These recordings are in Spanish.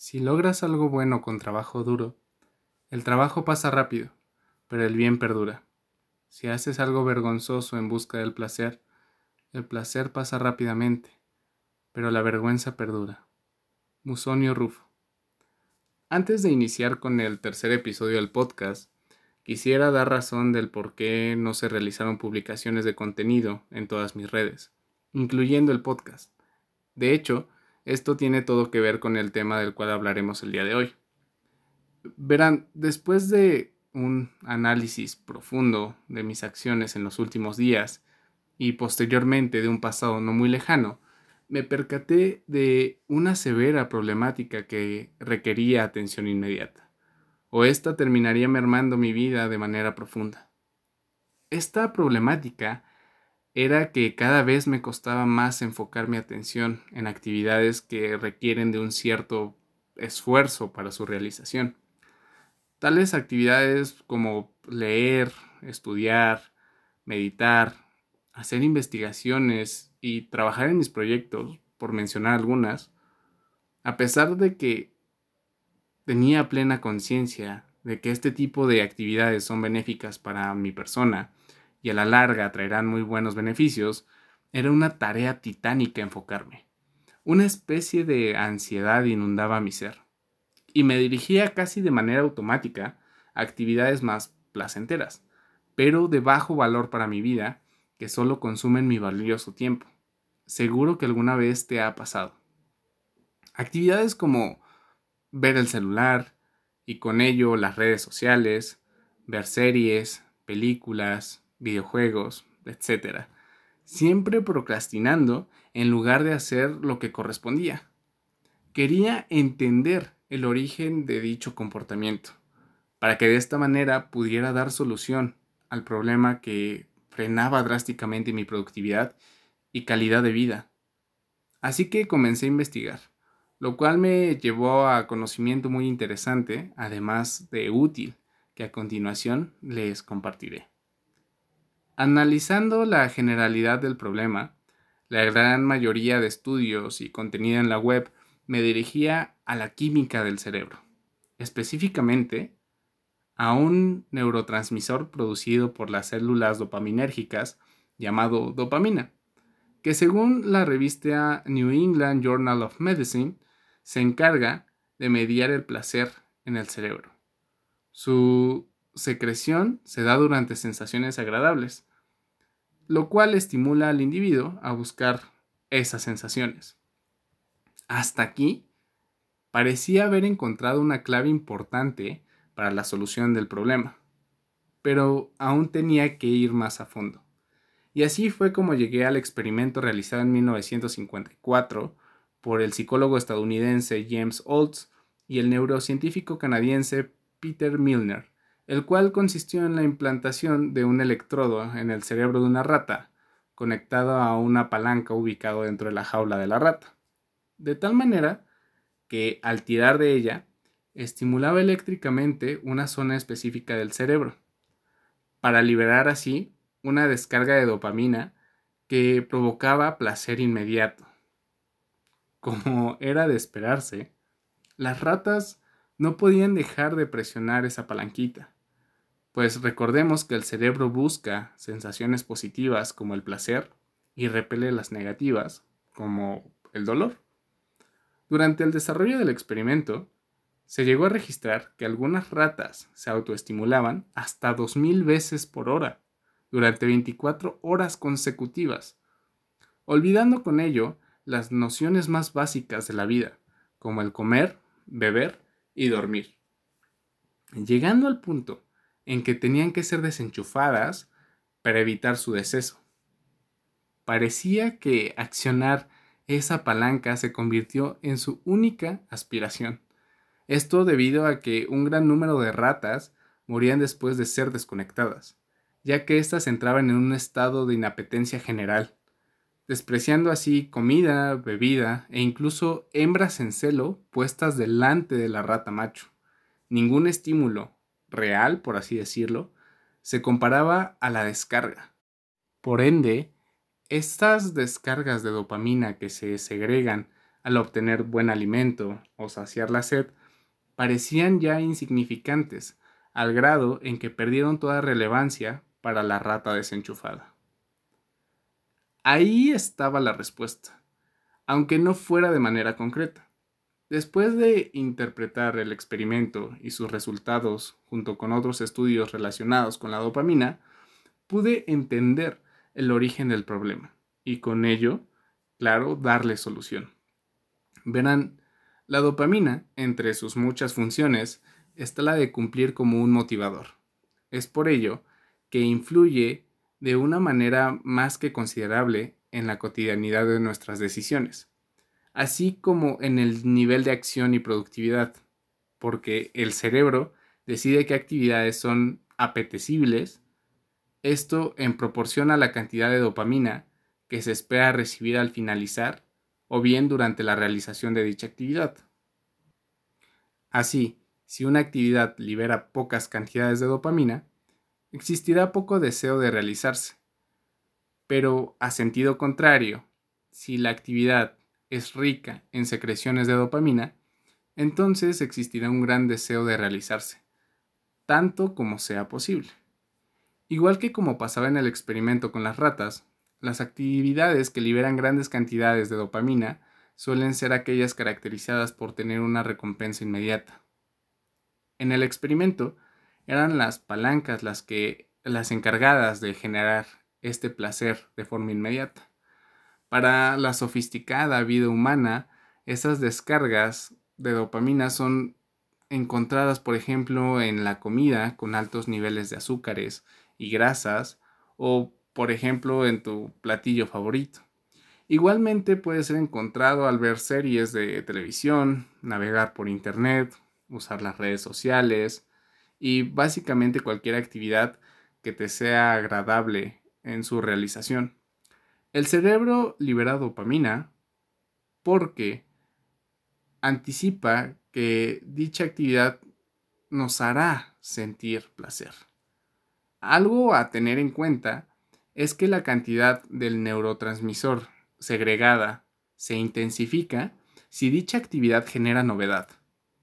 Si logras algo bueno con trabajo duro, el trabajo pasa rápido, pero el bien perdura. Si haces algo vergonzoso en busca del placer, el placer pasa rápidamente, pero la vergüenza perdura. Musonio Rufo. Antes de iniciar con el tercer episodio del podcast, quisiera dar razón del por qué no se realizaron publicaciones de contenido en todas mis redes, incluyendo el podcast. De hecho, esto tiene todo que ver con el tema del cual hablaremos el día de hoy. Verán, después de un análisis profundo de mis acciones en los últimos días y posteriormente de un pasado no muy lejano, me percaté de una severa problemática que requería atención inmediata, o esta terminaría mermando mi vida de manera profunda. Esta problemática era que cada vez me costaba más enfocar mi atención en actividades que requieren de un cierto esfuerzo para su realización. Tales actividades como leer, estudiar, meditar, hacer investigaciones y trabajar en mis proyectos, por mencionar algunas, a pesar de que tenía plena conciencia de que este tipo de actividades son benéficas para mi persona y a la larga traerán muy buenos beneficios, era una tarea titánica enfocarme. Una especie de ansiedad inundaba mi ser, y me dirigía casi de manera automática a actividades más placenteras, pero de bajo valor para mi vida, que solo consumen mi valioso tiempo seguro que alguna vez te ha pasado. Actividades como ver el celular y con ello las redes sociales, ver series, películas, videojuegos, etc. Siempre procrastinando en lugar de hacer lo que correspondía. Quería entender el origen de dicho comportamiento, para que de esta manera pudiera dar solución al problema que frenaba drásticamente mi productividad y calidad de vida. Así que comencé a investigar, lo cual me llevó a conocimiento muy interesante, además de útil, que a continuación les compartiré. Analizando la generalidad del problema, la gran mayoría de estudios y contenido en la web me dirigía a la química del cerebro, específicamente a un neurotransmisor producido por las células dopaminérgicas llamado dopamina que según la revista New England Journal of Medicine, se encarga de mediar el placer en el cerebro. Su secreción se da durante sensaciones agradables, lo cual estimula al individuo a buscar esas sensaciones. Hasta aquí, parecía haber encontrado una clave importante para la solución del problema, pero aún tenía que ir más a fondo. Y así fue como llegué al experimento realizado en 1954 por el psicólogo estadounidense James Olds y el neurocientífico canadiense Peter Milner, el cual consistió en la implantación de un electrodo en el cerebro de una rata, conectado a una palanca ubicado dentro de la jaula de la rata, de tal manera que al tirar de ella, estimulaba eléctricamente una zona específica del cerebro, para liberar así una descarga de dopamina que provocaba placer inmediato. Como era de esperarse, las ratas no podían dejar de presionar esa palanquita, pues recordemos que el cerebro busca sensaciones positivas como el placer y repele las negativas como el dolor. Durante el desarrollo del experimento, se llegó a registrar que algunas ratas se autoestimulaban hasta 2000 veces por hora durante 24 horas consecutivas, olvidando con ello las nociones más básicas de la vida, como el comer, beber y dormir. Llegando al punto en que tenían que ser desenchufadas para evitar su deceso. Parecía que accionar esa palanca se convirtió en su única aspiración. Esto debido a que un gran número de ratas morían después de ser desconectadas ya que éstas entraban en un estado de inapetencia general, despreciando así comida, bebida e incluso hembras en celo puestas delante de la rata macho. Ningún estímulo, real por así decirlo, se comparaba a la descarga. Por ende, estas descargas de dopamina que se segregan al obtener buen alimento o saciar la sed, parecían ya insignificantes, al grado en que perdieron toda relevancia para la rata desenchufada. Ahí estaba la respuesta, aunque no fuera de manera concreta. Después de interpretar el experimento y sus resultados junto con otros estudios relacionados con la dopamina, pude entender el origen del problema y con ello, claro, darle solución. Verán, la dopamina, entre sus muchas funciones, está la de cumplir como un motivador. Es por ello que influye de una manera más que considerable en la cotidianidad de nuestras decisiones, así como en el nivel de acción y productividad, porque el cerebro decide qué actividades son apetecibles, esto en proporción a la cantidad de dopamina que se espera recibir al finalizar o bien durante la realización de dicha actividad. Así, si una actividad libera pocas cantidades de dopamina, existirá poco deseo de realizarse. Pero a sentido contrario, si la actividad es rica en secreciones de dopamina, entonces existirá un gran deseo de realizarse, tanto como sea posible. Igual que como pasaba en el experimento con las ratas, las actividades que liberan grandes cantidades de dopamina suelen ser aquellas caracterizadas por tener una recompensa inmediata. En el experimento, eran las palancas las que las encargadas de generar este placer de forma inmediata. Para la sofisticada vida humana, esas descargas de dopamina son encontradas, por ejemplo, en la comida con altos niveles de azúcares y grasas o por ejemplo, en tu platillo favorito. Igualmente puede ser encontrado al ver series de televisión, navegar por internet, usar las redes sociales y básicamente cualquier actividad que te sea agradable en su realización. El cerebro libera dopamina porque anticipa que dicha actividad nos hará sentir placer. Algo a tener en cuenta es que la cantidad del neurotransmisor segregada se intensifica si dicha actividad genera novedad,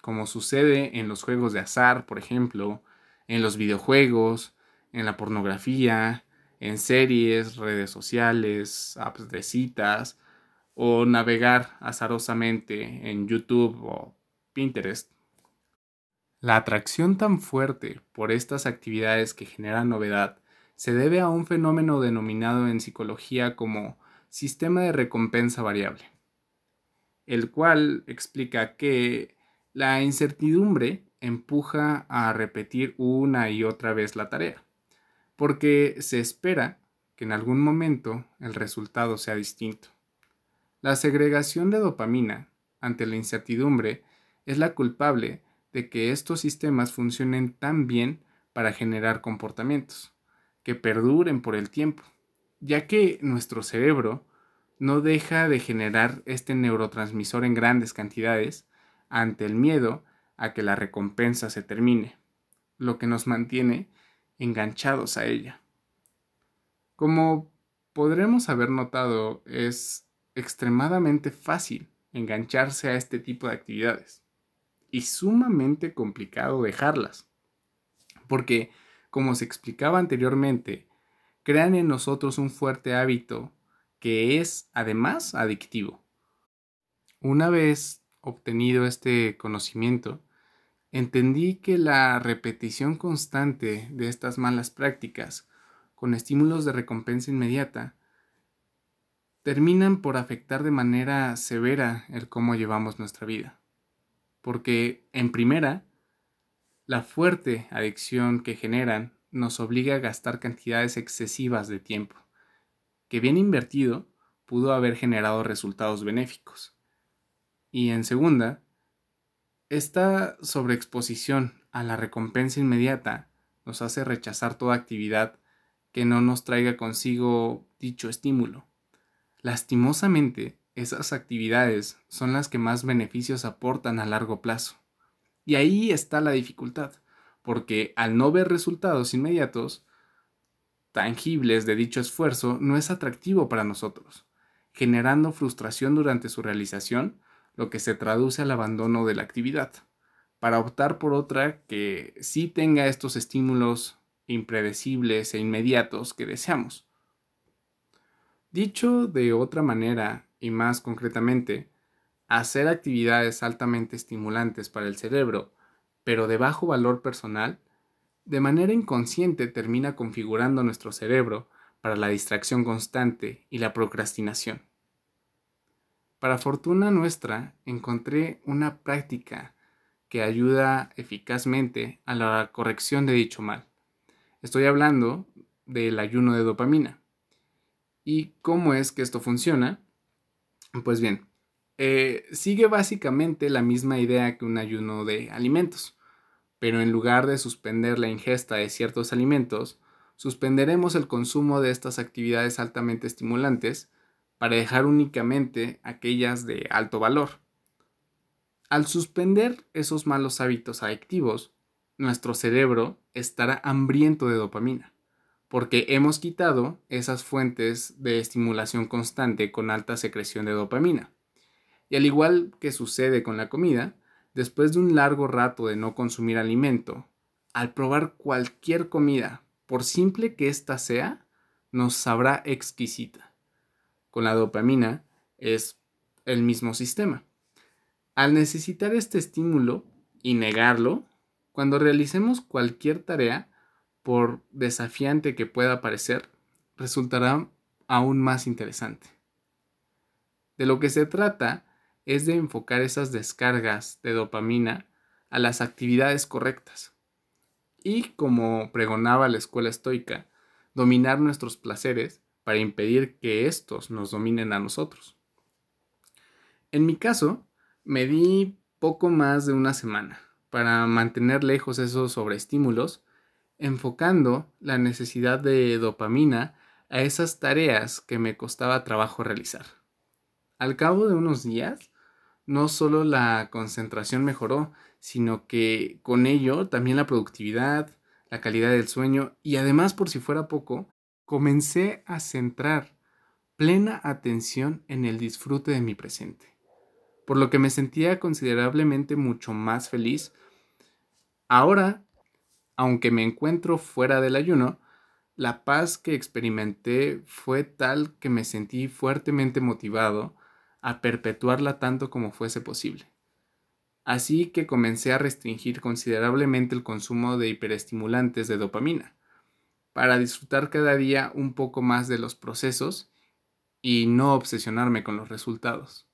como sucede en los juegos de azar, por ejemplo, en los videojuegos, en la pornografía, en series, redes sociales, apps de citas, o navegar azarosamente en YouTube o Pinterest. La atracción tan fuerte por estas actividades que generan novedad se debe a un fenómeno denominado en psicología como sistema de recompensa variable, el cual explica que la incertidumbre empuja a repetir una y otra vez la tarea, porque se espera que en algún momento el resultado sea distinto. La segregación de dopamina ante la incertidumbre es la culpable de que estos sistemas funcionen tan bien para generar comportamientos que perduren por el tiempo, ya que nuestro cerebro no deja de generar este neurotransmisor en grandes cantidades ante el miedo a que la recompensa se termine, lo que nos mantiene enganchados a ella. Como podremos haber notado, es extremadamente fácil engancharse a este tipo de actividades y sumamente complicado dejarlas, porque como se explicaba anteriormente, crean en nosotros un fuerte hábito que es además adictivo. Una vez obtenido este conocimiento, entendí que la repetición constante de estas malas prácticas con estímulos de recompensa inmediata terminan por afectar de manera severa el cómo llevamos nuestra vida. Porque, en primera, la fuerte adicción que generan nos obliga a gastar cantidades excesivas de tiempo, que bien invertido pudo haber generado resultados benéficos. Y en segunda, esta sobreexposición a la recompensa inmediata nos hace rechazar toda actividad que no nos traiga consigo dicho estímulo. Lastimosamente, esas actividades son las que más beneficios aportan a largo plazo. Y ahí está la dificultad, porque al no ver resultados inmediatos, tangibles de dicho esfuerzo, no es atractivo para nosotros. generando frustración durante su realización, lo que se traduce al abandono de la actividad, para optar por otra que sí tenga estos estímulos impredecibles e inmediatos que deseamos. Dicho de otra manera y más concretamente, hacer actividades altamente estimulantes para el cerebro, pero de bajo valor personal, de manera inconsciente termina configurando nuestro cerebro para la distracción constante y la procrastinación. Para fortuna nuestra, encontré una práctica que ayuda eficazmente a la corrección de dicho mal. Estoy hablando del ayuno de dopamina. ¿Y cómo es que esto funciona? Pues bien, eh, sigue básicamente la misma idea que un ayuno de alimentos, pero en lugar de suspender la ingesta de ciertos alimentos, suspenderemos el consumo de estas actividades altamente estimulantes para dejar únicamente aquellas de alto valor. Al suspender esos malos hábitos adictivos, nuestro cerebro estará hambriento de dopamina, porque hemos quitado esas fuentes de estimulación constante con alta secreción de dopamina. Y al igual que sucede con la comida, después de un largo rato de no consumir alimento, al probar cualquier comida por simple que ésta sea, nos sabrá exquisita. Con la dopamina es el mismo sistema. Al necesitar este estímulo y negarlo, cuando realicemos cualquier tarea, por desafiante que pueda parecer, resultará aún más interesante. De lo que se trata es de enfocar esas descargas de dopamina a las actividades correctas y, como pregonaba la escuela estoica, dominar nuestros placeres para impedir que estos nos dominen a nosotros. En mi caso, me di poco más de una semana para mantener lejos esos sobreestímulos, enfocando la necesidad de dopamina a esas tareas que me costaba trabajo realizar. Al cabo de unos días, no solo la concentración mejoró, sino que con ello también la productividad, la calidad del sueño y además, por si fuera poco, comencé a centrar plena atención en el disfrute de mi presente, por lo que me sentía considerablemente mucho más feliz. Ahora, aunque me encuentro fuera del ayuno, la paz que experimenté fue tal que me sentí fuertemente motivado a perpetuarla tanto como fuese posible. Así que comencé a restringir considerablemente el consumo de hiperestimulantes de dopamina, para disfrutar cada día un poco más de los procesos y no obsesionarme con los resultados.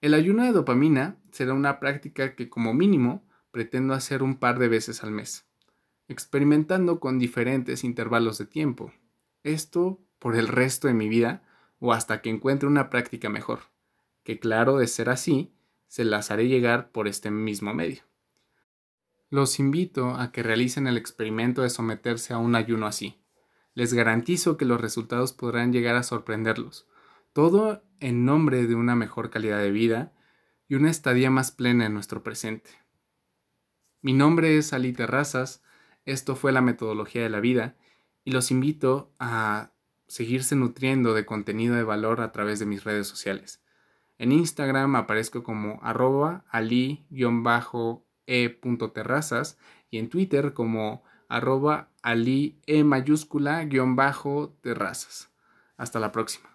El ayuno de dopamina será una práctica que como mínimo pretendo hacer un par de veces al mes, experimentando con diferentes intervalos de tiempo. Esto por el resto de mi vida o hasta que encuentre una práctica mejor, que claro de ser así, se las haré llegar por este mismo medio. Los invito a que realicen el experimento de someterse a un ayuno así. Les garantizo que los resultados podrán llegar a sorprenderlos. Todo en nombre de una mejor calidad de vida y una estadía más plena en nuestro presente. Mi nombre es Ali Terrazas, esto fue la metodología de la vida y los invito a seguirse nutriendo de contenido de valor a través de mis redes sociales. En Instagram aparezco como arroba ali-e.terrazas y en Twitter como arroba ali e mayúscula guion bajo terrazas. Hasta la próxima.